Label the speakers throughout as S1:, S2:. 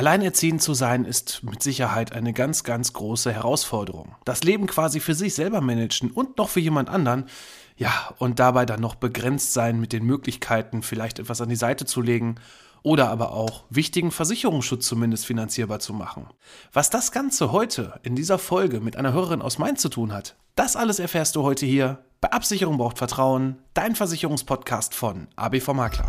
S1: Alleinerziehend zu sein ist mit Sicherheit eine ganz, ganz große Herausforderung. Das Leben quasi für sich selber managen und noch für jemand anderen, ja, und dabei dann noch begrenzt sein mit den Möglichkeiten, vielleicht etwas an die Seite zu legen oder aber auch wichtigen Versicherungsschutz zumindest finanzierbar zu machen. Was das Ganze heute in dieser Folge mit einer Hörerin aus Mainz zu tun hat, das alles erfährst du heute hier bei Absicherung braucht Vertrauen, dein Versicherungspodcast von ABV Makler.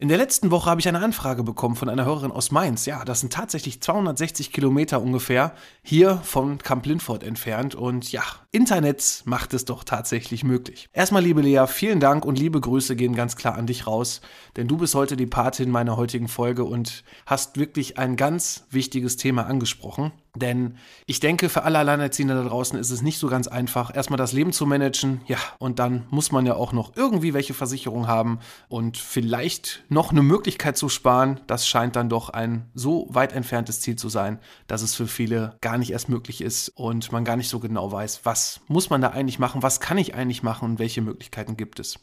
S1: In der letzten Woche habe ich eine Anfrage bekommen von einer Hörerin aus Mainz. Ja, das sind tatsächlich 260 Kilometer ungefähr hier von Camp Lindfort entfernt. Und ja, Internet macht es doch tatsächlich möglich. Erstmal, liebe Lea, vielen Dank und liebe Grüße gehen ganz klar an dich raus, denn du bist heute die Patin meiner heutigen Folge und hast wirklich ein ganz wichtiges Thema angesprochen. Denn ich denke, für alle Alleinerziehenden da draußen ist es nicht so ganz einfach, erstmal das Leben zu managen. Ja, und dann muss man ja auch noch irgendwie welche Versicherung haben und vielleicht noch eine Möglichkeit zu sparen. Das scheint dann doch ein so weit entferntes Ziel zu sein, dass es für viele gar nicht erst möglich ist und man gar nicht so genau weiß, was muss man da eigentlich machen, was kann ich eigentlich machen und welche Möglichkeiten gibt es.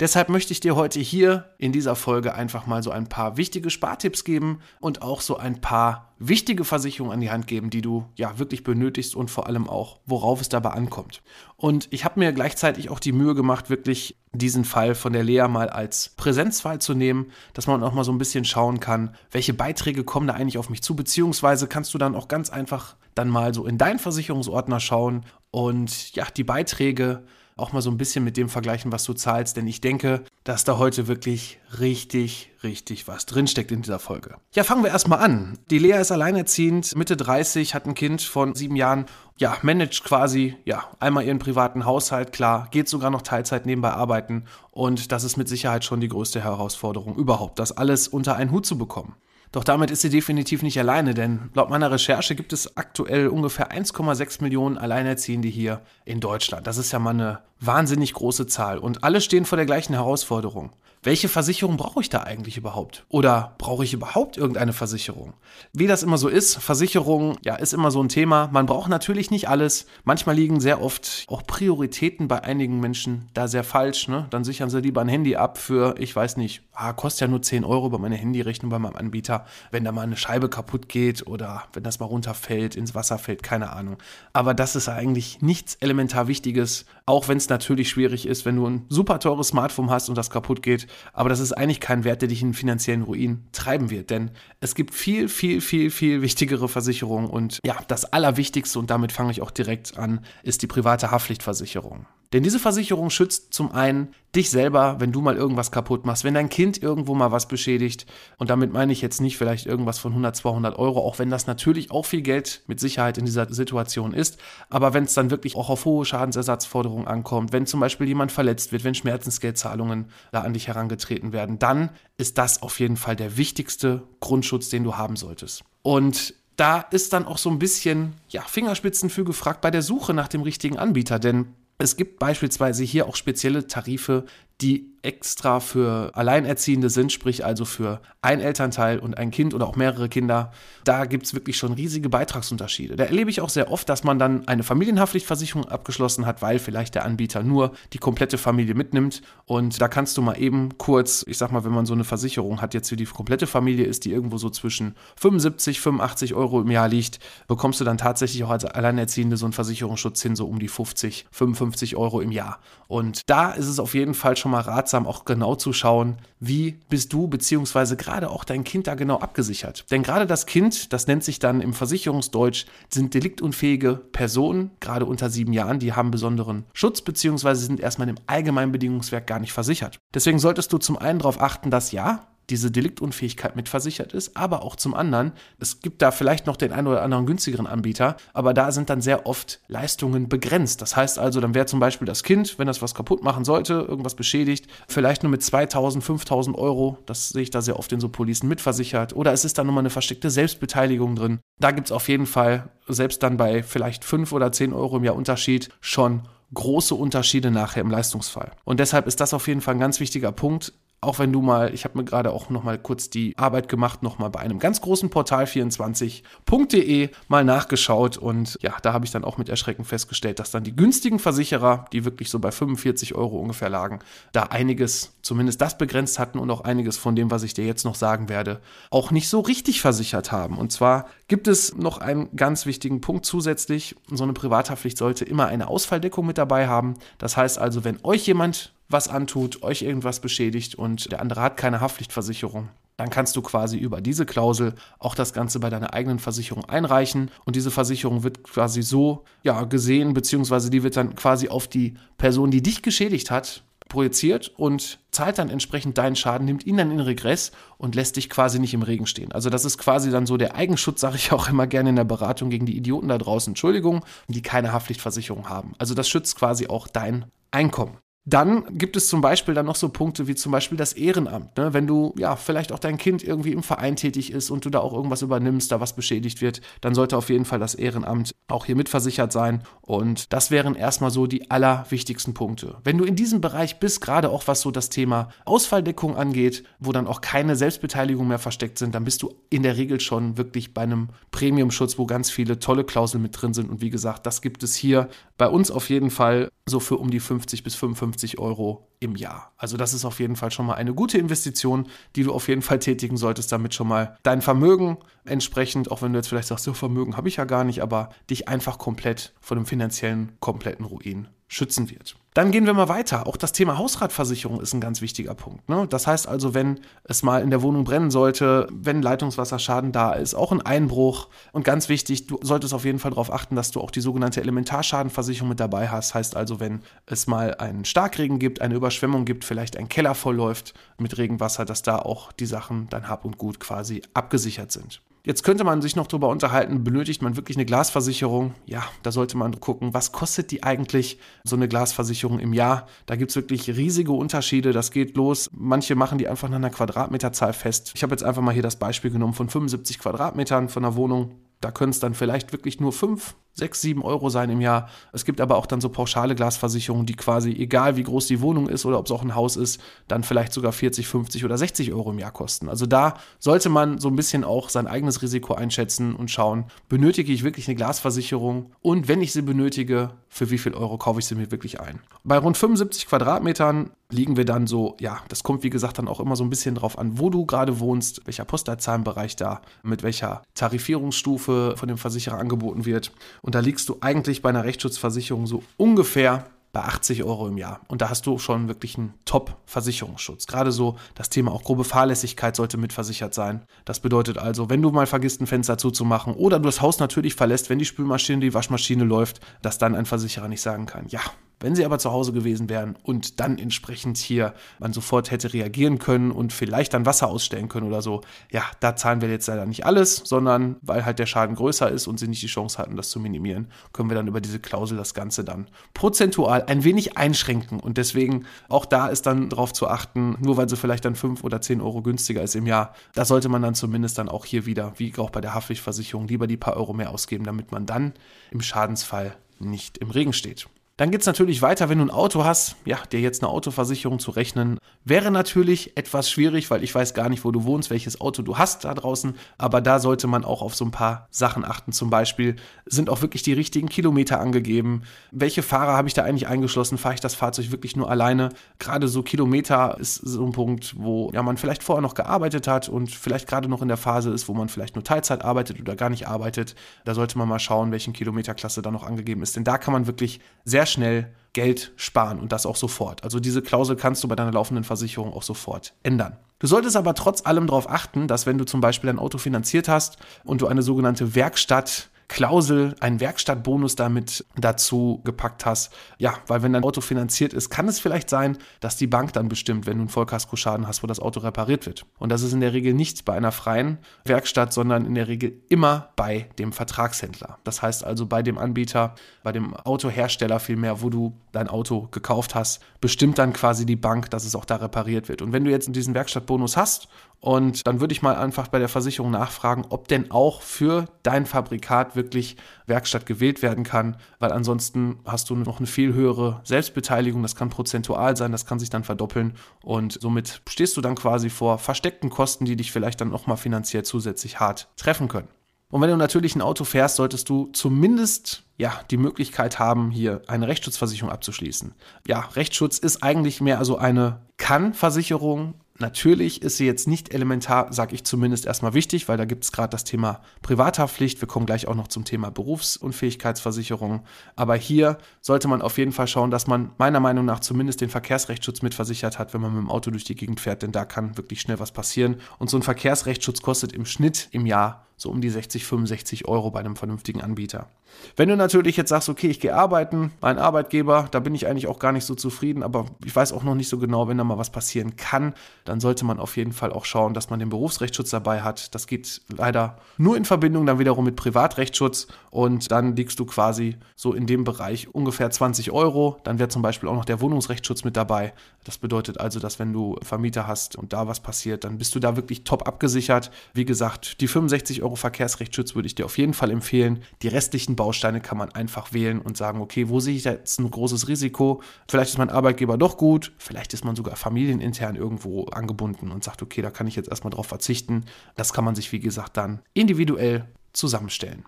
S1: Deshalb möchte ich dir heute hier in dieser Folge einfach mal so ein paar wichtige Spartipps geben und auch so ein paar wichtige Versicherungen an die Hand geben, die du ja wirklich benötigst und vor allem auch, worauf es dabei ankommt. Und ich habe mir gleichzeitig auch die Mühe gemacht, wirklich diesen Fall von der Lea mal als Präsenzfall zu nehmen, dass man auch mal so ein bisschen schauen kann, welche Beiträge kommen da eigentlich auf mich zu, beziehungsweise kannst du dann auch ganz einfach dann mal so in deinen Versicherungsordner schauen und ja, die Beiträge auch mal so ein bisschen mit dem vergleichen, was du zahlst, denn ich denke, dass da heute wirklich richtig, richtig was drinsteckt in dieser Folge. Ja, fangen wir erstmal an. Die Lea ist alleinerziehend, Mitte 30, hat ein Kind von sieben Jahren, ja, managt quasi, ja, einmal ihren privaten Haushalt, klar, geht sogar noch Teilzeit nebenbei arbeiten und das ist mit Sicherheit schon die größte Herausforderung überhaupt, das alles unter einen Hut zu bekommen. Doch damit ist sie definitiv nicht alleine, denn laut meiner Recherche gibt es aktuell ungefähr 1,6 Millionen Alleinerziehende hier in Deutschland. Das ist ja mal eine wahnsinnig große Zahl und alle stehen vor der gleichen Herausforderung welche Versicherung brauche ich da eigentlich überhaupt? Oder brauche ich überhaupt irgendeine Versicherung? Wie das immer so ist, Versicherung, ja, ist immer so ein Thema. Man braucht natürlich nicht alles. Manchmal liegen sehr oft auch Prioritäten bei einigen Menschen da sehr falsch. Ne? Dann sichern sie lieber ein Handy ab für, ich weiß nicht, ah, kostet ja nur 10 Euro bei meiner Handyrechnung bei meinem Anbieter, wenn da mal eine Scheibe kaputt geht oder wenn das mal runterfällt, ins Wasser fällt, keine Ahnung. Aber das ist eigentlich nichts elementar Wichtiges, auch wenn es natürlich schwierig ist, wenn du ein super teures Smartphone hast und das kaputt geht aber das ist eigentlich kein Wert, der dich in finanziellen Ruin treiben wird, denn es gibt viel, viel, viel, viel wichtigere Versicherungen und ja, das Allerwichtigste, und damit fange ich auch direkt an, ist die private Haftpflichtversicherung. Denn diese Versicherung schützt zum einen dich selber, wenn du mal irgendwas kaputt machst, wenn dein Kind irgendwo mal was beschädigt. Und damit meine ich jetzt nicht vielleicht irgendwas von 100, 200 Euro, auch wenn das natürlich auch viel Geld mit Sicherheit in dieser Situation ist. Aber wenn es dann wirklich auch auf hohe Schadensersatzforderungen ankommt, wenn zum Beispiel jemand verletzt wird, wenn Schmerzensgeldzahlungen da an dich herangetreten werden, dann ist das auf jeden Fall der wichtigste Grundschutz, den du haben solltest. Und da ist dann auch so ein bisschen ja, Fingerspitzenfüge gefragt bei der Suche nach dem richtigen Anbieter, denn es gibt beispielsweise hier auch spezielle Tarife, die extra für Alleinerziehende sind, sprich also für ein Elternteil und ein Kind oder auch mehrere Kinder, da gibt es wirklich schon riesige Beitragsunterschiede. Da erlebe ich auch sehr oft, dass man dann eine Familienhaftpflichtversicherung abgeschlossen hat, weil vielleicht der Anbieter nur die komplette Familie mitnimmt. Und da kannst du mal eben kurz, ich sag mal, wenn man so eine Versicherung hat, jetzt für die komplette Familie ist, die irgendwo so zwischen 75, 85 Euro im Jahr liegt, bekommst du dann tatsächlich auch als Alleinerziehende so einen Versicherungsschutz hin, so um die 50, 55 Euro im Jahr. Und da ist es auf jeden Fall schon mal ratsam, auch genau zu schauen, wie bist du beziehungsweise gerade auch dein Kind da genau abgesichert. Denn gerade das Kind, das nennt sich dann im Versicherungsdeutsch, sind deliktunfähige Personen, gerade unter sieben Jahren, die haben besonderen Schutz beziehungsweise sind erstmal im Allgemeinbedingungswerk gar nicht versichert. Deswegen solltest du zum einen darauf achten, dass ja, diese Deliktunfähigkeit mitversichert ist, aber auch zum anderen, es gibt da vielleicht noch den einen oder anderen günstigeren Anbieter, aber da sind dann sehr oft Leistungen begrenzt. Das heißt also, dann wäre zum Beispiel das Kind, wenn das was kaputt machen sollte, irgendwas beschädigt, vielleicht nur mit 2000, 5000 Euro, das sehe ich da sehr oft in so Policen mitversichert, oder es ist dann nochmal eine versteckte Selbstbeteiligung drin. Da gibt es auf jeden Fall, selbst dann bei vielleicht 5 oder 10 Euro im Jahr Unterschied, schon große Unterschiede nachher im Leistungsfall. Und deshalb ist das auf jeden Fall ein ganz wichtiger Punkt auch wenn du mal, ich habe mir gerade auch noch mal kurz die Arbeit gemacht, noch mal bei einem ganz großen Portal 24.de mal nachgeschaut und ja, da habe ich dann auch mit Erschrecken festgestellt, dass dann die günstigen Versicherer, die wirklich so bei 45 Euro ungefähr lagen, da einiges, zumindest das begrenzt hatten und auch einiges von dem, was ich dir jetzt noch sagen werde, auch nicht so richtig versichert haben. Und zwar gibt es noch einen ganz wichtigen Punkt zusätzlich. So eine Privathaftpflicht sollte immer eine Ausfalldeckung mit dabei haben. Das heißt also, wenn euch jemand was antut, euch irgendwas beschädigt und der andere hat keine Haftpflichtversicherung, dann kannst du quasi über diese Klausel auch das Ganze bei deiner eigenen Versicherung einreichen und diese Versicherung wird quasi so ja, gesehen, beziehungsweise die wird dann quasi auf die Person, die dich geschädigt hat, projiziert und zahlt dann entsprechend deinen Schaden, nimmt ihn dann in Regress und lässt dich quasi nicht im Regen stehen. Also das ist quasi dann so der Eigenschutz, sage ich auch immer gerne in der Beratung gegen die Idioten da draußen, Entschuldigung, die keine Haftpflichtversicherung haben. Also das schützt quasi auch dein Einkommen. Dann gibt es zum Beispiel dann noch so Punkte wie zum Beispiel das Ehrenamt. Ne? Wenn du ja vielleicht auch dein Kind irgendwie im Verein tätig ist und du da auch irgendwas übernimmst, da was beschädigt wird, dann sollte auf jeden Fall das Ehrenamt auch hier mitversichert sein. Und das wären erstmal so die allerwichtigsten Punkte. Wenn du in diesem Bereich bist, gerade auch was so das Thema Ausfalldeckung angeht, wo dann auch keine Selbstbeteiligung mehr versteckt sind, dann bist du in der Regel schon wirklich bei einem Premiumschutz, wo ganz viele tolle Klauseln mit drin sind. Und wie gesagt, das gibt es hier bei uns auf jeden Fall so für um die 50 bis 55 Euro im Jahr. Also das ist auf jeden Fall schon mal eine gute Investition, die du auf jeden Fall tätigen solltest, damit schon mal dein Vermögen entsprechend, auch wenn du jetzt vielleicht sagst, so Vermögen habe ich ja gar nicht, aber dich einfach komplett von dem finanziellen kompletten Ruin schützen wird. Dann gehen wir mal weiter. Auch das Thema Hausratversicherung ist ein ganz wichtiger Punkt. Ne? Das heißt also, wenn es mal in der Wohnung brennen sollte, wenn Leitungswasserschaden da ist, auch ein Einbruch. Und ganz wichtig, du solltest auf jeden Fall darauf achten, dass du auch die sogenannte Elementarschadenversicherung mit dabei hast. Heißt also, wenn es mal einen Starkregen gibt, eine Überschwemmung gibt, vielleicht ein Keller vollläuft mit Regenwasser, dass da auch die Sachen, dein Hab und Gut quasi abgesichert sind. Jetzt könnte man sich noch darüber unterhalten, benötigt man wirklich eine Glasversicherung? Ja, da sollte man gucken, was kostet die eigentlich, so eine Glasversicherung im Jahr? Da gibt es wirklich riesige Unterschiede, das geht los. Manche machen die einfach nach einer Quadratmeterzahl fest. Ich habe jetzt einfach mal hier das Beispiel genommen von 75 Quadratmetern von einer Wohnung. Da können es dann vielleicht wirklich nur 5, 6, 7 Euro sein im Jahr. Es gibt aber auch dann so pauschale Glasversicherungen, die quasi, egal wie groß die Wohnung ist oder ob es auch ein Haus ist, dann vielleicht sogar 40, 50 oder 60 Euro im Jahr kosten. Also da sollte man so ein bisschen auch sein eigenes Risiko einschätzen und schauen, benötige ich wirklich eine Glasversicherung und wenn ich sie benötige, für wie viel Euro kaufe ich sie mir wirklich ein. Bei rund 75 Quadratmetern liegen wir dann so, ja, das kommt wie gesagt dann auch immer so ein bisschen drauf an, wo du gerade wohnst, welcher Postleitzahlenbereich da, mit welcher Tarifierungsstufe von dem Versicherer angeboten wird. Und da liegst du eigentlich bei einer Rechtsschutzversicherung so ungefähr bei 80 Euro im Jahr. Und da hast du schon wirklich einen Top-Versicherungsschutz. Gerade so das Thema auch grobe Fahrlässigkeit sollte mitversichert sein. Das bedeutet also, wenn du mal vergisst, ein Fenster zuzumachen oder du das Haus natürlich verlässt, wenn die Spülmaschine, die Waschmaschine läuft, dass dann ein Versicherer nicht sagen kann, ja, wenn sie aber zu Hause gewesen wären und dann entsprechend hier man sofort hätte reagieren können und vielleicht dann Wasser ausstellen können oder so, ja, da zahlen wir jetzt leider nicht alles, sondern weil halt der Schaden größer ist und sie nicht die Chance hatten, das zu minimieren, können wir dann über diese Klausel das Ganze dann prozentual ein wenig einschränken. Und deswegen auch da ist dann darauf zu achten, nur weil sie vielleicht dann 5 oder 10 Euro günstiger ist im Jahr, da sollte man dann zumindest dann auch hier wieder, wie auch bei der Haftpflichtversicherung, lieber die paar Euro mehr ausgeben, damit man dann im Schadensfall nicht im Regen steht. Dann geht es natürlich weiter, wenn du ein Auto hast, ja, dir jetzt eine Autoversicherung zu rechnen, wäre natürlich etwas schwierig, weil ich weiß gar nicht, wo du wohnst, welches Auto du hast da draußen, aber da sollte man auch auf so ein paar Sachen achten. Zum Beispiel sind auch wirklich die richtigen Kilometer angegeben. Welche Fahrer habe ich da eigentlich eingeschlossen? Fahre ich das Fahrzeug wirklich nur alleine? Gerade so Kilometer ist so ein Punkt, wo ja man vielleicht vorher noch gearbeitet hat und vielleicht gerade noch in der Phase ist, wo man vielleicht nur Teilzeit arbeitet oder gar nicht arbeitet. Da sollte man mal schauen, welchen Kilometerklasse da noch angegeben ist, denn da kann man wirklich sehr sehr schnell Geld sparen und das auch sofort. Also diese Klausel kannst du bei deiner laufenden Versicherung auch sofort ändern. Du solltest aber trotz allem darauf achten, dass wenn du zum Beispiel ein Auto finanziert hast und du eine sogenannte Werkstatt Klausel, einen Werkstattbonus damit dazu gepackt hast. Ja, weil wenn dein Auto finanziert ist, kann es vielleicht sein, dass die Bank dann bestimmt, wenn du einen Vollkaskoschaden hast, wo das Auto repariert wird. Und das ist in der Regel nicht bei einer freien Werkstatt, sondern in der Regel immer bei dem Vertragshändler. Das heißt also bei dem Anbieter, bei dem Autohersteller vielmehr, wo du dein Auto gekauft hast, bestimmt dann quasi die Bank, dass es auch da repariert wird. Und wenn du jetzt diesen Werkstattbonus hast und dann würde ich mal einfach bei der Versicherung nachfragen, ob denn auch für dein Fabrikat wirklich Werkstatt gewählt werden kann, weil ansonsten hast du noch eine viel höhere Selbstbeteiligung, das kann prozentual sein, das kann sich dann verdoppeln und somit stehst du dann quasi vor versteckten Kosten, die dich vielleicht dann nochmal finanziell zusätzlich hart treffen können. Und wenn du natürlich ein Auto fährst, solltest du zumindest ja, die Möglichkeit haben, hier eine Rechtsschutzversicherung abzuschließen. Ja, Rechtsschutz ist eigentlich mehr also eine Kann-Versicherung, Natürlich ist sie jetzt nicht elementar, sage ich zumindest erstmal wichtig, weil da gibt es gerade das Thema Privathaftpflicht. Wir kommen gleich auch noch zum Thema Berufsunfähigkeitsversicherung. Aber hier sollte man auf jeden Fall schauen, dass man meiner Meinung nach zumindest den Verkehrsrechtsschutz mitversichert hat, wenn man mit dem Auto durch die Gegend fährt, denn da kann wirklich schnell was passieren. Und so ein Verkehrsrechtsschutz kostet im Schnitt im Jahr so um die 60, 65 Euro bei einem vernünftigen Anbieter. Wenn du natürlich jetzt sagst, okay, ich gehe arbeiten, mein Arbeitgeber, da bin ich eigentlich auch gar nicht so zufrieden, aber ich weiß auch noch nicht so genau, wenn da mal was passieren kann, dann sollte man auf jeden Fall auch schauen, dass man den Berufsrechtsschutz dabei hat. Das geht leider nur in Verbindung dann wiederum mit Privatrechtsschutz und dann liegst du quasi so in dem Bereich ungefähr 20 Euro. Dann wäre zum Beispiel auch noch der Wohnungsrechtsschutz mit dabei. Das bedeutet also, dass wenn du Vermieter hast und da was passiert, dann bist du da wirklich top abgesichert. Wie gesagt, die 65 Euro Verkehrsrechtsschutz würde ich dir auf jeden Fall empfehlen. Die restlichen Bausteine kann man einfach wählen und sagen, okay, wo sehe ich jetzt ein großes Risiko? Vielleicht ist mein Arbeitgeber doch gut, vielleicht ist man sogar familienintern irgendwo angebunden und sagt, okay, da kann ich jetzt erstmal drauf verzichten. Das kann man sich, wie gesagt, dann individuell zusammenstellen.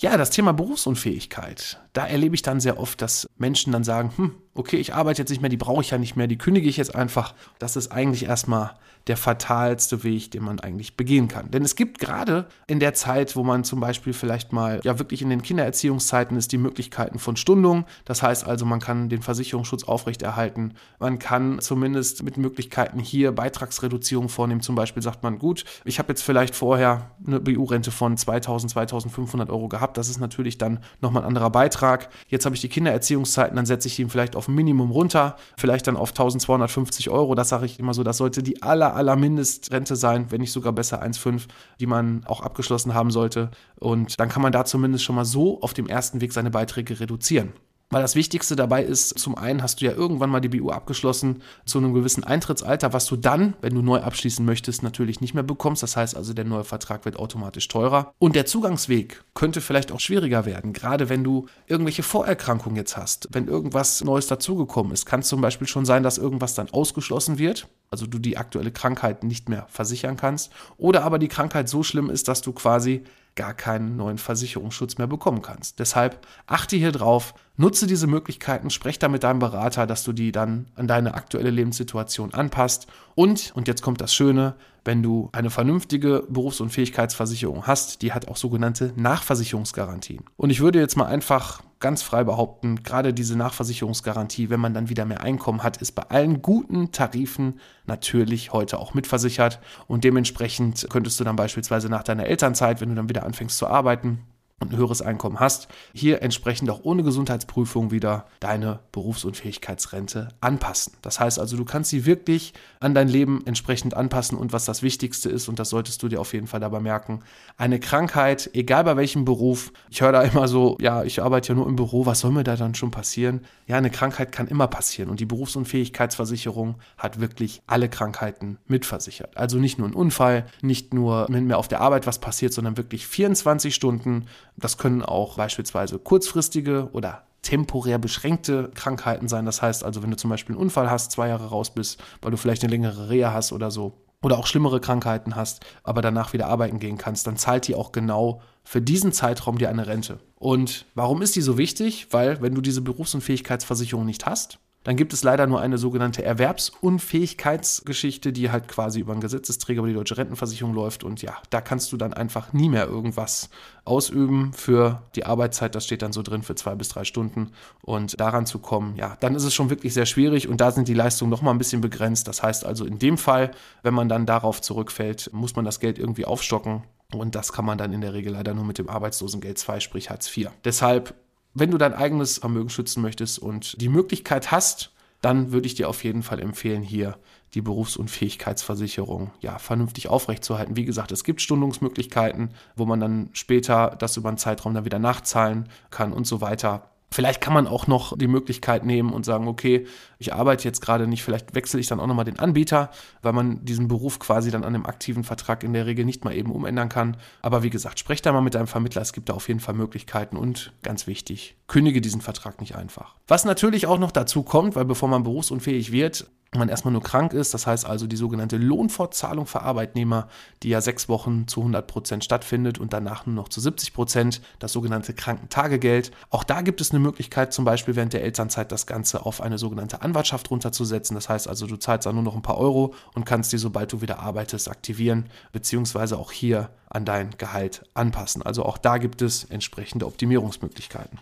S1: Ja, das Thema Berufsunfähigkeit. Da erlebe ich dann sehr oft, dass Menschen dann sagen, hm, okay, ich arbeite jetzt nicht mehr, die brauche ich ja nicht mehr, die kündige ich jetzt einfach. Das ist eigentlich erstmal der fatalste Weg, den man eigentlich begehen kann. Denn es gibt gerade in der Zeit, wo man zum Beispiel vielleicht mal, ja wirklich in den Kindererziehungszeiten ist, die Möglichkeiten von Stundung. Das heißt also, man kann den Versicherungsschutz aufrechterhalten. Man kann zumindest mit Möglichkeiten hier Beitragsreduzierung vornehmen. Zum Beispiel sagt man, gut, ich habe jetzt vielleicht vorher eine BU-Rente von 2000, 2500 Euro gehabt. Das ist natürlich dann nochmal ein anderer Beitrag. Jetzt habe ich die Kindererziehungszeiten, dann setze ich ihn vielleicht auf ein Minimum runter, vielleicht dann auf 1250 Euro. Das sage ich immer so, das sollte die aller, aller Mindestrente sein, wenn nicht sogar besser 1,5, die man auch abgeschlossen haben sollte. Und dann kann man da zumindest schon mal so auf dem ersten Weg seine Beiträge reduzieren. Weil das Wichtigste dabei ist, zum einen hast du ja irgendwann mal die BU abgeschlossen zu einem gewissen Eintrittsalter, was du dann, wenn du neu abschließen möchtest, natürlich nicht mehr bekommst. Das heißt also, der neue Vertrag wird automatisch teurer. Und der Zugangsweg könnte vielleicht auch schwieriger werden, gerade wenn du irgendwelche Vorerkrankungen jetzt hast. Wenn irgendwas Neues dazugekommen ist, kann es zum Beispiel schon sein, dass irgendwas dann ausgeschlossen wird. Also du die aktuelle Krankheit nicht mehr versichern kannst. Oder aber die Krankheit so schlimm ist, dass du quasi gar keinen neuen Versicherungsschutz mehr bekommen kannst. Deshalb achte hier drauf, nutze diese Möglichkeiten, sprech da mit deinem Berater, dass du die dann an deine aktuelle Lebenssituation anpasst. Und, und jetzt kommt das Schöne, wenn du eine vernünftige Berufsunfähigkeitsversicherung hast, die hat auch sogenannte Nachversicherungsgarantien. Und ich würde jetzt mal einfach ganz frei behaupten, gerade diese Nachversicherungsgarantie, wenn man dann wieder mehr Einkommen hat, ist bei allen guten Tarifen natürlich heute auch mitversichert. Und dementsprechend könntest du dann beispielsweise nach deiner Elternzeit, wenn du dann wieder anfängst zu arbeiten, und ein höheres Einkommen hast, hier entsprechend auch ohne Gesundheitsprüfung wieder deine Berufsunfähigkeitsrente anpassen. Das heißt also, du kannst sie wirklich an dein Leben entsprechend anpassen und was das Wichtigste ist, und das solltest du dir auf jeden Fall dabei merken, eine Krankheit, egal bei welchem Beruf, ich höre da immer so, ja, ich arbeite ja nur im Büro, was soll mir da dann schon passieren? Ja, eine Krankheit kann immer passieren und die Berufsunfähigkeitsversicherung hat wirklich alle Krankheiten mitversichert. Also nicht nur ein Unfall, nicht nur, wenn mir auf der Arbeit was passiert, sondern wirklich 24 Stunden das können auch beispielsweise kurzfristige oder temporär beschränkte Krankheiten sein. Das heißt also, wenn du zum Beispiel einen Unfall hast, zwei Jahre raus bist, weil du vielleicht eine längere Reha hast oder so, oder auch schlimmere Krankheiten hast, aber danach wieder arbeiten gehen kannst, dann zahlt die auch genau für diesen Zeitraum dir eine Rente. Und warum ist die so wichtig? Weil wenn du diese Berufsunfähigkeitsversicherung nicht hast, dann gibt es leider nur eine sogenannte Erwerbsunfähigkeitsgeschichte, die halt quasi über einen Gesetzesträger über die deutsche Rentenversicherung läuft. Und ja, da kannst du dann einfach nie mehr irgendwas ausüben für die Arbeitszeit. Das steht dann so drin für zwei bis drei Stunden. Und daran zu kommen, ja, dann ist es schon wirklich sehr schwierig. Und da sind die Leistungen nochmal ein bisschen begrenzt. Das heißt also in dem Fall, wenn man dann darauf zurückfällt, muss man das Geld irgendwie aufstocken. Und das kann man dann in der Regel leider nur mit dem Arbeitslosengeld 2, sprich Hartz IV. Deshalb wenn du dein eigenes Vermögen schützen möchtest und die Möglichkeit hast, dann würde ich dir auf jeden Fall empfehlen, hier die Berufsunfähigkeitsversicherung ja vernünftig aufrechtzuerhalten. Wie gesagt, es gibt Stundungsmöglichkeiten, wo man dann später das über einen Zeitraum dann wieder nachzahlen kann und so weiter. Vielleicht kann man auch noch die Möglichkeit nehmen und sagen, okay, ich arbeite jetzt gerade nicht, vielleicht wechsle ich dann auch nochmal den Anbieter, weil man diesen Beruf quasi dann an dem aktiven Vertrag in der Regel nicht mal eben umändern kann. Aber wie gesagt, sprech da mal mit deinem Vermittler, es gibt da auf jeden Fall Möglichkeiten und ganz wichtig, kündige diesen Vertrag nicht einfach. Was natürlich auch noch dazu kommt, weil bevor man berufsunfähig wird, man erstmal nur krank ist, das heißt also die sogenannte Lohnfortzahlung für Arbeitnehmer, die ja sechs Wochen zu 100 Prozent stattfindet und danach nur noch zu 70 Prozent, das sogenannte Krankentagegeld. Auch da gibt es eine Möglichkeit, zum Beispiel während der Elternzeit das Ganze auf eine sogenannte Anwartschaft runterzusetzen. Das heißt also, du zahlst dann nur noch ein paar Euro und kannst die, sobald du wieder arbeitest, aktivieren, beziehungsweise auch hier an dein Gehalt anpassen. Also auch da gibt es entsprechende Optimierungsmöglichkeiten.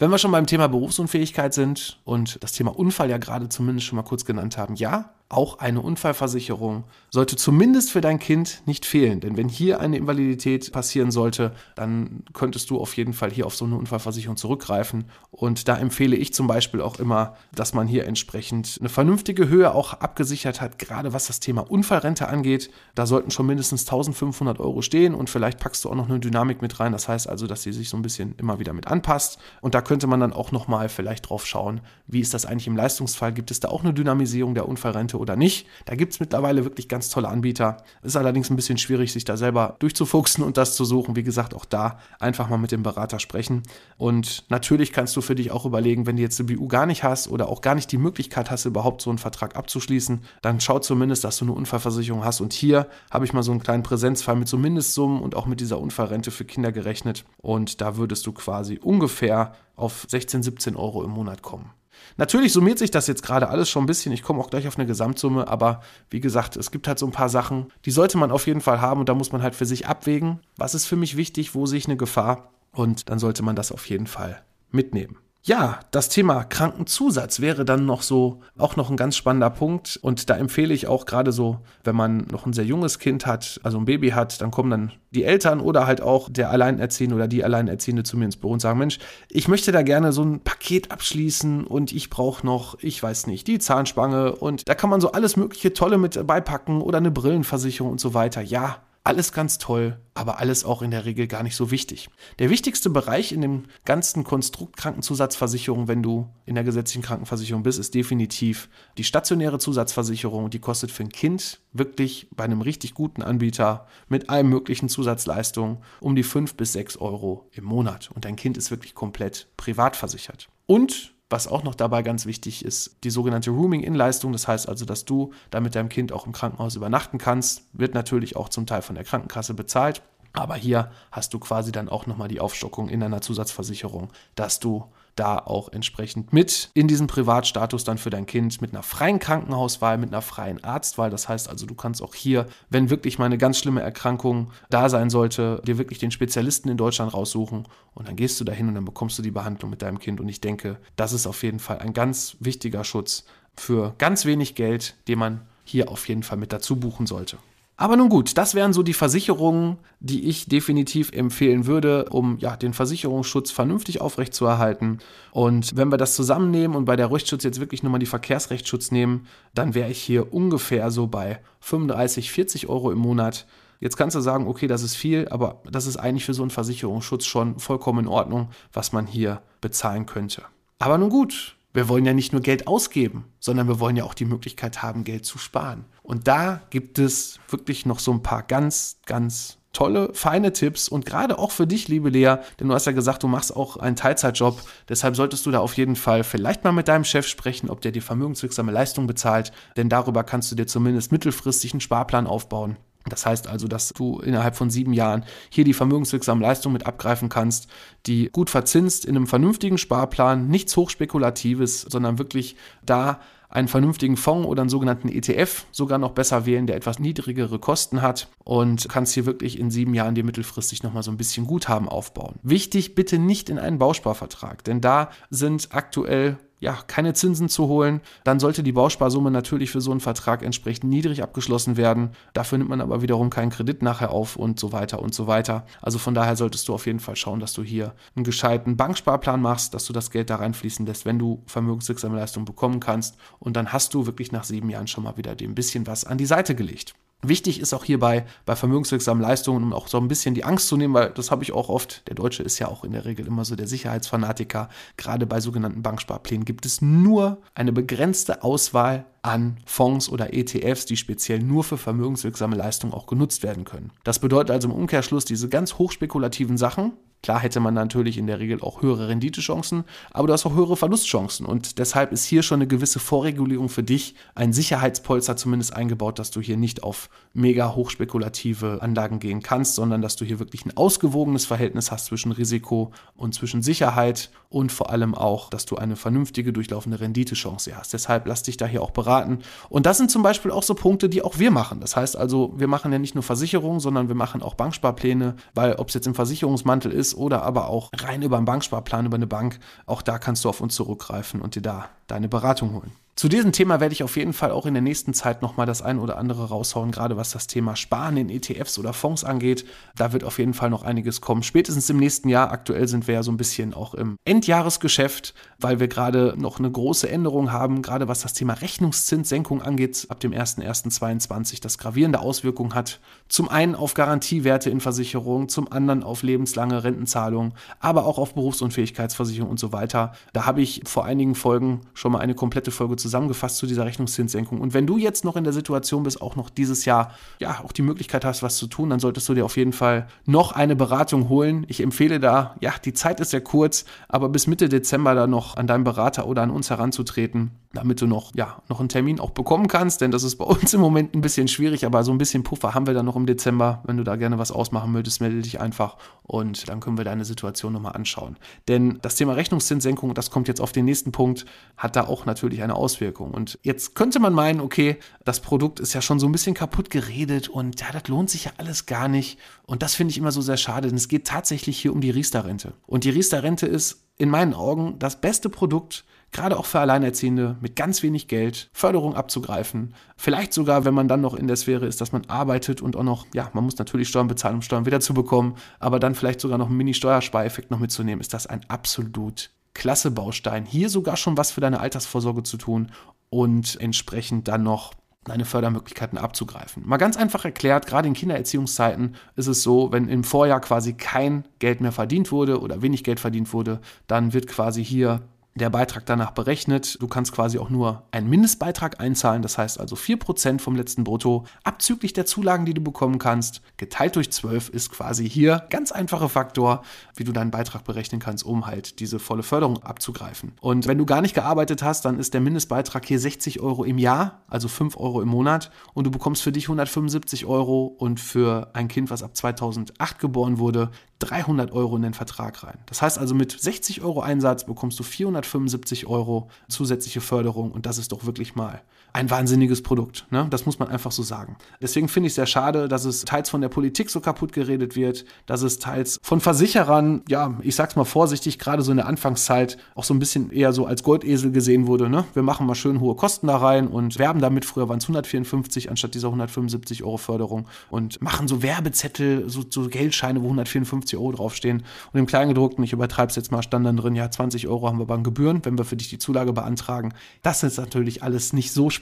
S1: Wenn wir schon beim Thema Berufsunfähigkeit sind und das Thema Unfall ja gerade zumindest schon mal kurz genannt haben, ja, auch eine Unfallversicherung sollte zumindest für dein Kind nicht fehlen. Denn wenn hier eine Invalidität passieren sollte, dann könntest du auf jeden Fall hier auf so eine Unfallversicherung zurückgreifen. Und da empfehle ich zum Beispiel auch immer, dass man hier entsprechend eine vernünftige Höhe auch abgesichert hat, gerade was das Thema Unfallrente angeht. Da sollten schon mindestens 1500 Euro stehen und vielleicht packst du auch noch eine Dynamik mit rein. Das heißt also, dass sie sich so ein bisschen immer wieder mit anpasst. Und da könnte man dann auch nochmal vielleicht drauf schauen, wie ist das eigentlich im Leistungsfall? Gibt es da auch eine Dynamisierung der Unfallrente oder nicht. Da gibt es mittlerweile wirklich ganz tolle Anbieter. Ist allerdings ein bisschen schwierig, sich da selber durchzufuchsen und das zu suchen. Wie gesagt, auch da einfach mal mit dem Berater sprechen. Und natürlich kannst du für dich auch überlegen, wenn du jetzt eine BU gar nicht hast oder auch gar nicht die Möglichkeit hast, überhaupt so einen Vertrag abzuschließen, dann schau zumindest, dass du eine Unfallversicherung hast. Und hier habe ich mal so einen kleinen Präsenzfall mit so Mindestsummen und auch mit dieser Unfallrente für Kinder gerechnet. Und da würdest du quasi ungefähr auf 16, 17 Euro im Monat kommen. Natürlich summiert sich das jetzt gerade alles schon ein bisschen. Ich komme auch gleich auf eine Gesamtsumme, aber wie gesagt, es gibt halt so ein paar Sachen, die sollte man auf jeden Fall haben und da muss man halt für sich abwägen, was ist für mich wichtig, wo sehe ich eine Gefahr und dann sollte man das auf jeden Fall mitnehmen. Ja, das Thema Krankenzusatz wäre dann noch so auch noch ein ganz spannender Punkt und da empfehle ich auch gerade so, wenn man noch ein sehr junges Kind hat, also ein Baby hat, dann kommen dann die Eltern oder halt auch der Alleinerziehende oder die Alleinerziehende zu mir ins Büro und sagen, Mensch, ich möchte da gerne so ein Paket abschließen und ich brauche noch, ich weiß nicht, die Zahnspange und da kann man so alles mögliche Tolle mit beipacken oder eine Brillenversicherung und so weiter. Ja, alles ganz toll, aber alles auch in der Regel gar nicht so wichtig. Der wichtigste Bereich in dem ganzen Konstrukt Krankenzusatzversicherung, wenn du in der gesetzlichen Krankenversicherung bist, ist definitiv die stationäre Zusatzversicherung. Die kostet für ein Kind wirklich bei einem richtig guten Anbieter mit allen möglichen Zusatzleistungen um die 5 bis 6 Euro im Monat. Und dein Kind ist wirklich komplett privat versichert. Und was auch noch dabei ganz wichtig ist, die sogenannte Rooming-In-Leistung. Das heißt also, dass du da mit deinem Kind auch im Krankenhaus übernachten kannst. Wird natürlich auch zum Teil von der Krankenkasse bezahlt. Aber hier hast du quasi dann auch nochmal die Aufstockung in einer Zusatzversicherung, dass du da auch entsprechend mit in diesen Privatstatus dann für dein Kind mit einer freien Krankenhauswahl, mit einer freien Arztwahl. Das heißt also, du kannst auch hier, wenn wirklich mal eine ganz schlimme Erkrankung da sein sollte, dir wirklich den Spezialisten in Deutschland raussuchen und dann gehst du dahin und dann bekommst du die Behandlung mit deinem Kind. Und ich denke, das ist auf jeden Fall ein ganz wichtiger Schutz für ganz wenig Geld, den man hier auf jeden Fall mit dazu buchen sollte. Aber nun gut, das wären so die Versicherungen, die ich definitiv empfehlen würde, um ja, den Versicherungsschutz vernünftig aufrechtzuerhalten. Und wenn wir das zusammennehmen und bei der Rechtsschutz jetzt wirklich nur mal die Verkehrsrechtsschutz nehmen, dann wäre ich hier ungefähr so bei 35, 40 Euro im Monat. Jetzt kannst du sagen, okay, das ist viel, aber das ist eigentlich für so einen Versicherungsschutz schon vollkommen in Ordnung, was man hier bezahlen könnte. Aber nun gut, wir wollen ja nicht nur Geld ausgeben, sondern wir wollen ja auch die Möglichkeit haben, Geld zu sparen. Und da gibt es wirklich noch so ein paar ganz, ganz tolle, feine Tipps und gerade auch für dich, liebe Lea, denn du hast ja gesagt, du machst auch einen Teilzeitjob. Deshalb solltest du da auf jeden Fall vielleicht mal mit deinem Chef sprechen, ob der dir vermögenswirksame Leistung bezahlt, denn darüber kannst du dir zumindest mittelfristig einen Sparplan aufbauen. Das heißt also, dass du innerhalb von sieben Jahren hier die vermögenswirksame Leistung mit abgreifen kannst, die gut verzinst in einem vernünftigen Sparplan, nichts Hochspekulatives, sondern wirklich da einen vernünftigen Fonds oder einen sogenannten ETF sogar noch besser wählen, der etwas niedrigere Kosten hat und kannst hier wirklich in sieben Jahren dir mittelfristig nochmal so ein bisschen Guthaben aufbauen. Wichtig, bitte nicht in einen Bausparvertrag, denn da sind aktuell ja, keine Zinsen zu holen, dann sollte die Bausparsumme natürlich für so einen Vertrag entsprechend niedrig abgeschlossen werden. Dafür nimmt man aber wiederum keinen Kredit nachher auf und so weiter und so weiter. Also von daher solltest du auf jeden Fall schauen, dass du hier einen gescheiten Banksparplan machst, dass du das Geld da reinfließen lässt, wenn du vermögenswirksame Leistung bekommen kannst. Und dann hast du wirklich nach sieben Jahren schon mal wieder dem bisschen was an die Seite gelegt. Wichtig ist auch hierbei bei vermögenswirksamen Leistungen, um auch so ein bisschen die Angst zu nehmen, weil das habe ich auch oft, der Deutsche ist ja auch in der Regel immer so der Sicherheitsfanatiker, gerade bei sogenannten Banksparplänen gibt es nur eine begrenzte Auswahl an Fonds oder ETFs, die speziell nur für vermögenswirksame Leistungen auch genutzt werden können. Das bedeutet also im Umkehrschluss, diese ganz hochspekulativen Sachen, Klar hätte man natürlich in der Regel auch höhere Renditechancen, aber du hast auch höhere Verlustchancen. Und deshalb ist hier schon eine gewisse Vorregulierung für dich, ein Sicherheitspolster zumindest eingebaut, dass du hier nicht auf mega hochspekulative Anlagen gehen kannst, sondern dass du hier wirklich ein ausgewogenes Verhältnis hast zwischen Risiko und zwischen Sicherheit und vor allem auch, dass du eine vernünftige durchlaufende Renditechance hast. Deshalb lass dich da hier auch beraten. Und das sind zum Beispiel auch so Punkte, die auch wir machen. Das heißt also, wir machen ja nicht nur Versicherungen, sondern wir machen auch Banksparpläne, weil ob es jetzt im Versicherungsmantel ist oder aber auch rein über einen Banksparplan, über eine Bank, auch da kannst du auf uns zurückgreifen und dir da deine Beratung holen. Zu diesem Thema werde ich auf jeden Fall auch in der nächsten Zeit nochmal das ein oder andere raushauen, gerade was das Thema Sparen in ETFs oder Fonds angeht. Da wird auf jeden Fall noch einiges kommen. Spätestens im nächsten Jahr. Aktuell sind wir ja so ein bisschen auch im Endjahresgeschäft, weil wir gerade noch eine große Änderung haben, gerade was das Thema Rechnungszinssenkung angeht, ab dem 01.01.2022, das gravierende Auswirkungen hat. Zum einen auf Garantiewerte in Versicherungen, zum anderen auf lebenslange Rentenzahlungen, aber auch auf Berufsunfähigkeitsversicherung und so weiter. Da habe ich vor einigen Folgen schon mal eine komplette Folge zusammen zusammengefasst zu dieser Rechnungszinssenkung. Und wenn du jetzt noch in der Situation bist, auch noch dieses Jahr, ja, auch die Möglichkeit hast, was zu tun, dann solltest du dir auf jeden Fall noch eine Beratung holen. Ich empfehle da, ja, die Zeit ist sehr kurz, aber bis Mitte Dezember da noch an deinen Berater oder an uns heranzutreten, damit du noch, ja, noch einen Termin auch bekommen kannst, denn das ist bei uns im Moment ein bisschen schwierig, aber so ein bisschen Puffer haben wir dann noch im Dezember. Wenn du da gerne was ausmachen möchtest, melde dich einfach und dann können wir deine Situation nochmal anschauen. Denn das Thema Rechnungszinssenkung, das kommt jetzt auf den nächsten Punkt, hat da auch natürlich eine Auswirkung. Und jetzt könnte man meinen, okay, das Produkt ist ja schon so ein bisschen kaputt geredet und ja, das lohnt sich ja alles gar nicht. Und das finde ich immer so sehr schade, denn es geht tatsächlich hier um die Riester-Rente. Und die Riester-Rente ist in meinen Augen das beste Produkt, gerade auch für Alleinerziehende mit ganz wenig Geld Förderung abzugreifen. Vielleicht sogar, wenn man dann noch in der Sphäre ist, dass man arbeitet und auch noch, ja, man muss natürlich Steuern bezahlen, um Steuern wiederzubekommen, aber dann vielleicht sogar noch einen Mini-Steuerspareffekt noch mitzunehmen, ist das ein absolut klasse Baustein. Hier sogar schon was für deine Altersvorsorge zu tun und entsprechend dann noch deine Fördermöglichkeiten abzugreifen. Mal ganz einfach erklärt, gerade in Kindererziehungszeiten ist es so, wenn im Vorjahr quasi kein Geld mehr verdient wurde oder wenig Geld verdient wurde, dann wird quasi hier der Beitrag danach berechnet. Du kannst quasi auch nur einen Mindestbeitrag einzahlen, das heißt also 4% vom letzten Brutto, abzüglich der Zulagen, die du bekommen kannst, geteilt durch 12 ist quasi hier ganz einfacher Faktor, wie du deinen Beitrag berechnen kannst, um halt diese volle Förderung abzugreifen. Und wenn du gar nicht gearbeitet hast, dann ist der Mindestbeitrag hier 60 Euro im Jahr, also 5 Euro im Monat und du bekommst für dich 175 Euro und für ein Kind, was ab 2008 geboren wurde, 300 Euro in den Vertrag rein. Das heißt also mit 60 Euro Einsatz bekommst du 475 Euro zusätzliche Förderung und das ist doch wirklich mal ein wahnsinniges Produkt. Ne? Das muss man einfach so sagen. Deswegen finde ich es sehr schade, dass es teils von der Politik so kaputt geredet wird, dass es teils von Versicherern, ja, ich sag's mal vorsichtig, gerade so in der Anfangszeit auch so ein bisschen eher so als Goldesel gesehen wurde. Ne? Wir machen mal schön hohe Kosten da rein und werben damit. Früher waren es 154 anstatt dieser 175 Euro Förderung und machen so Werbezettel, so, so Geldscheine, wo 154 Euro draufstehen. Und im Kleingedruckten, ich übertreibe es jetzt mal, stand dann drin, ja, 20 Euro haben wir beim Gebühren, wenn wir für dich die Zulage beantragen. Das ist natürlich alles nicht so spannend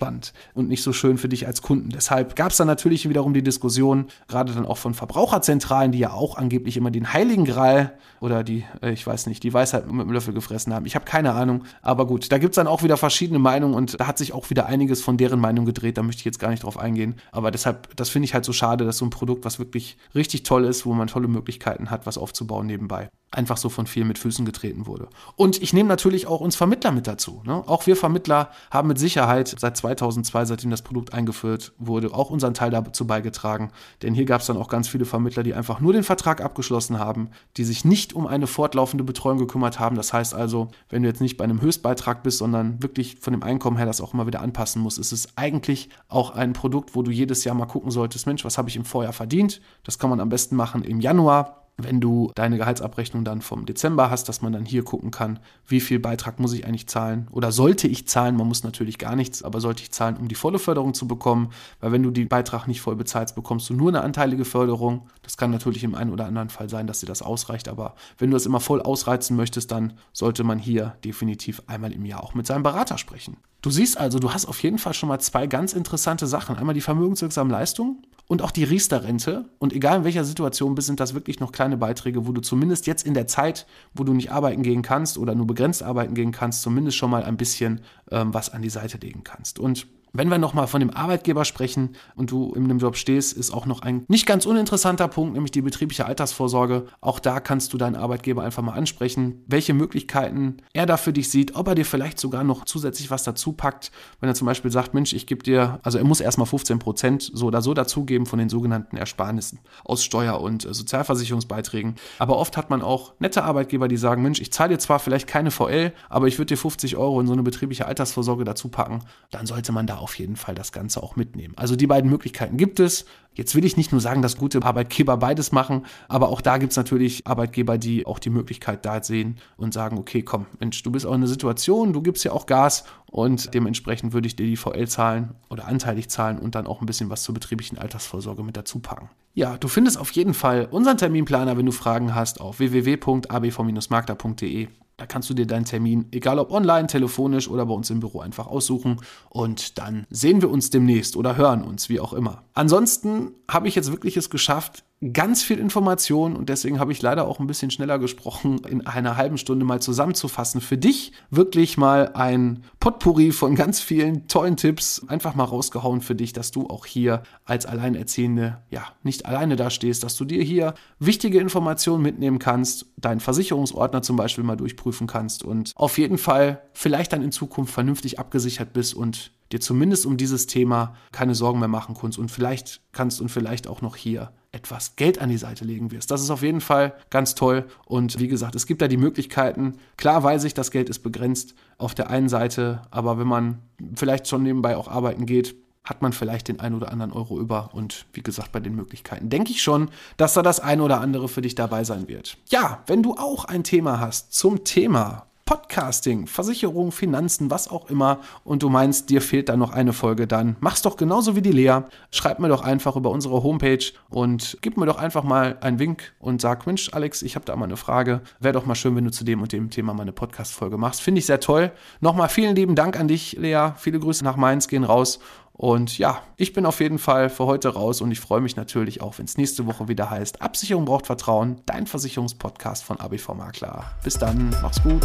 S1: und nicht so schön für dich als Kunden. Deshalb gab es dann natürlich wiederum die Diskussion, gerade dann auch von Verbraucherzentralen, die ja auch angeblich immer den Heiligen Gral oder die, äh, ich weiß nicht, die Weisheit mit dem Löffel gefressen haben. Ich habe keine Ahnung. Aber gut, da gibt es dann auch wieder verschiedene Meinungen und da hat sich auch wieder einiges von deren Meinung gedreht. Da möchte ich jetzt gar nicht drauf eingehen. Aber deshalb, das finde ich halt so schade, dass so ein Produkt, was wirklich richtig toll ist, wo man tolle Möglichkeiten hat, was aufzubauen nebenbei, einfach so von vielen mit Füßen getreten wurde. Und ich nehme natürlich auch uns Vermittler mit dazu. Ne? Auch wir Vermittler haben mit Sicherheit seit 2002, seitdem das Produkt eingeführt wurde, auch unseren Teil dazu beigetragen. Denn hier gab es dann auch ganz viele Vermittler, die einfach nur den Vertrag abgeschlossen haben, die sich nicht um eine fortlaufende Betreuung gekümmert haben. Das heißt also, wenn du jetzt nicht bei einem Höchstbeitrag bist, sondern wirklich von dem Einkommen her das auch immer wieder anpassen musst, ist es eigentlich auch ein Produkt, wo du jedes Jahr mal gucken solltest, Mensch, was habe ich im Vorjahr verdient? Das kann man am besten machen im Januar wenn du deine Gehaltsabrechnung dann vom Dezember hast, dass man dann hier gucken kann, wie viel Beitrag muss ich eigentlich zahlen oder sollte ich zahlen, man muss natürlich gar nichts, aber sollte ich zahlen, um die volle Förderung zu bekommen, weil wenn du den Beitrag nicht voll bezahlst, bekommst du nur eine anteilige Förderung. Das kann natürlich im einen oder anderen Fall sein, dass dir das ausreicht, aber wenn du das immer voll ausreizen möchtest, dann sollte man hier definitiv einmal im Jahr auch mit seinem Berater sprechen. Du siehst also, du hast auf jeden Fall schon mal zwei ganz interessante Sachen. Einmal die vermögenswirksamen Leistungen und auch die Riester-Rente. Und egal in welcher Situation bist, sind das wirklich noch kleine Beiträge, wo du zumindest jetzt in der Zeit, wo du nicht arbeiten gehen kannst oder nur begrenzt arbeiten gehen kannst, zumindest schon mal ein bisschen ähm, was an die Seite legen kannst. Und wenn wir nochmal von dem Arbeitgeber sprechen und du in einem Job stehst, ist auch noch ein nicht ganz uninteressanter Punkt, nämlich die betriebliche Altersvorsorge. Auch da kannst du deinen Arbeitgeber einfach mal ansprechen, welche Möglichkeiten er da für dich sieht, ob er dir vielleicht sogar noch zusätzlich was dazu packt. Wenn er zum Beispiel sagt, Mensch, ich gebe dir, also er muss erstmal 15 Prozent so oder so dazugeben von den sogenannten Ersparnissen aus Steuer- und äh, Sozialversicherungsbeiträgen. Aber oft hat man auch nette Arbeitgeber, die sagen, Mensch, ich zahle dir zwar vielleicht keine VL, aber ich würde dir 50 Euro in so eine betriebliche Altersvorsorge dazu packen. Dann sollte man da auf jeden Fall das Ganze auch mitnehmen. Also die beiden Möglichkeiten gibt es. Jetzt will ich nicht nur sagen, dass gute Arbeitgeber beides machen, aber auch da gibt es natürlich Arbeitgeber, die auch die Möglichkeit da sehen und sagen, okay, komm, Mensch, du bist auch in einer Situation, du gibst ja auch Gas und dementsprechend würde ich dir die VL zahlen oder anteilig zahlen und dann auch ein bisschen was zur betrieblichen Altersvorsorge mit dazu packen. Ja, du findest auf jeden Fall unseren Terminplaner, wenn du Fragen hast, auf www.abv-makler.de. Da kannst du dir deinen Termin, egal ob online, telefonisch oder bei uns im Büro, einfach aussuchen. Und dann sehen wir uns demnächst oder hören uns, wie auch immer. Ansonsten habe ich jetzt wirklich es geschafft, ganz viel Information und deswegen habe ich leider auch ein bisschen schneller gesprochen, in einer halben Stunde mal zusammenzufassen. Für dich wirklich mal ein Potpourri von ganz vielen tollen Tipps einfach mal rausgehauen für dich, dass du auch hier als Alleinerziehende ja nicht alleine da stehst, dass du dir hier wichtige Informationen mitnehmen kannst, deinen Versicherungsordner zum Beispiel mal durchprüfen kannst und auf jeden Fall vielleicht dann in Zukunft vernünftig abgesichert bist und dir zumindest um dieses Thema keine Sorgen mehr machen kannst und vielleicht kannst und vielleicht auch noch hier etwas Geld an die Seite legen wirst. Das ist auf jeden Fall ganz toll. Und wie gesagt, es gibt da die Möglichkeiten. Klar weiß ich, das Geld ist begrenzt auf der einen Seite, aber wenn man vielleicht schon nebenbei auch arbeiten geht, hat man vielleicht den einen oder anderen Euro über. Und wie gesagt, bei den Möglichkeiten denke ich schon, dass da das eine oder andere für dich dabei sein wird. Ja, wenn du auch ein Thema hast zum Thema Podcasting, Versicherung, Finanzen, was auch immer und du meinst, dir fehlt da noch eine Folge, dann mach's doch genauso wie die Lea. Schreib mir doch einfach über unsere Homepage und gib mir doch einfach mal einen Wink und sag, Mensch, Alex, ich habe da mal eine Frage. Wäre doch mal schön, wenn du zu dem und dem Thema mal eine Podcast-Folge machst. Finde ich sehr toll. Nochmal vielen lieben Dank an dich, Lea. Viele Grüße nach Mainz gehen raus und ja, ich bin auf jeden Fall für heute raus und ich freue mich natürlich auch, wenn es nächste Woche wieder heißt, Absicherung braucht Vertrauen, dein Versicherungspodcast von ABV Makler. Bis dann, mach's gut.